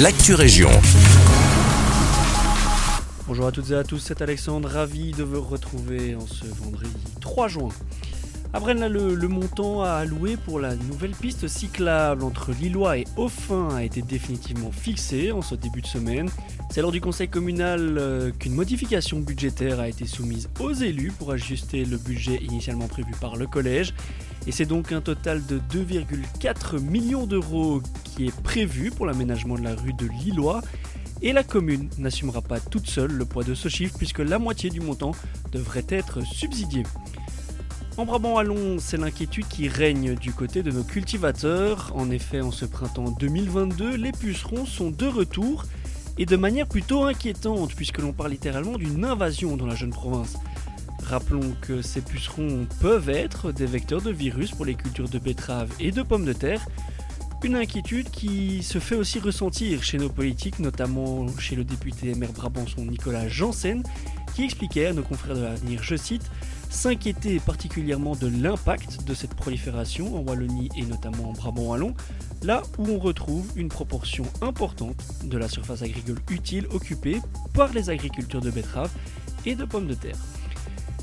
l'actu région. Bonjour à toutes et à tous, c'est Alexandre, ravi de vous retrouver en ce vendredi 3 juin. À Braine, le, montant à allouer pour la nouvelle piste cyclable entre Lillois et Offin a été définitivement fixé en ce début de semaine. C'est lors du conseil communal euh, qu'une modification budgétaire a été soumise aux élus pour ajuster le budget initialement prévu par le collège. Et c'est donc un total de 2,4 millions d'euros qui est prévu pour l'aménagement de la rue de Lillois. Et la commune n'assumera pas toute seule le poids de ce chiffre puisque la moitié du montant devrait être subsidié. En Brabant-Wallon, c'est l'inquiétude qui règne du côté de nos cultivateurs. En effet, en ce printemps 2022, les pucerons sont de retour et de manière plutôt inquiétante puisque l'on parle littéralement d'une invasion dans la jeune province. Rappelons que ces pucerons peuvent être des vecteurs de virus pour les cultures de betteraves et de pommes de terre. Une inquiétude qui se fait aussi ressentir chez nos politiques, notamment chez le député maire Brabançon Nicolas Janssen, qui expliquait à nos confrères de l'avenir, je cite, s'inquiéter particulièrement de l'impact de cette prolifération en Wallonie et notamment en Brabant-Wallon, là où on retrouve une proportion importante de la surface agricole utile occupée par les agricultures de betteraves et de pommes de terre.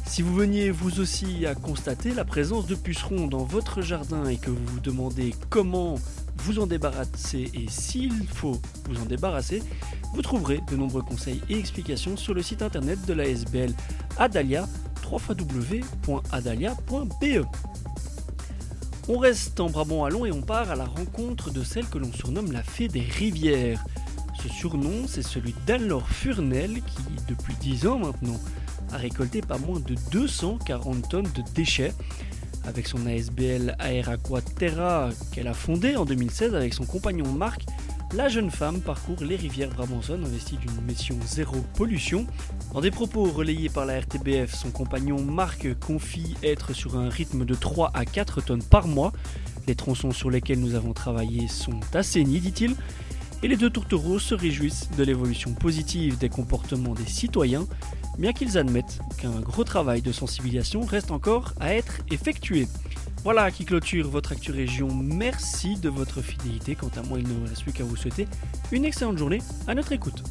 Si vous veniez vous aussi à constater la présence de pucerons dans votre jardin et que vous vous demandez comment vous en débarrasser et s'il faut vous en débarrasser, vous trouverez de nombreux conseils et explications sur le site internet de la SBL Adalia www.adalia.be. On reste en Brabant-Wallon et on part à la rencontre de celle que l'on surnomme la fée des rivières. Ce surnom, c'est celui d'Anne-Laure Furnel qui, depuis 10 ans maintenant, a récolté pas moins de 240 tonnes de déchets. Avec son ASBL Aeraqua Terra qu'elle a fondé en 2016 avec son compagnon Marc, la jeune femme parcourt les rivières brabançonnes investie d'une mission zéro pollution. Dans des propos relayés par la RTBF, son compagnon Marc confie être sur un rythme de 3 à 4 tonnes par mois. Les tronçons sur lesquels nous avons travaillé sont assainis, dit-il. Et les deux tourtereaux se réjouissent de l'évolution positive des comportements des citoyens, bien qu'ils admettent qu'un gros travail de sensibilisation reste encore à être effectué. Voilà qui clôture votre Actu Région. Merci de votre fidélité. Quant à moi, il ne me reste plus qu'à vous souhaiter une excellente journée à notre écoute.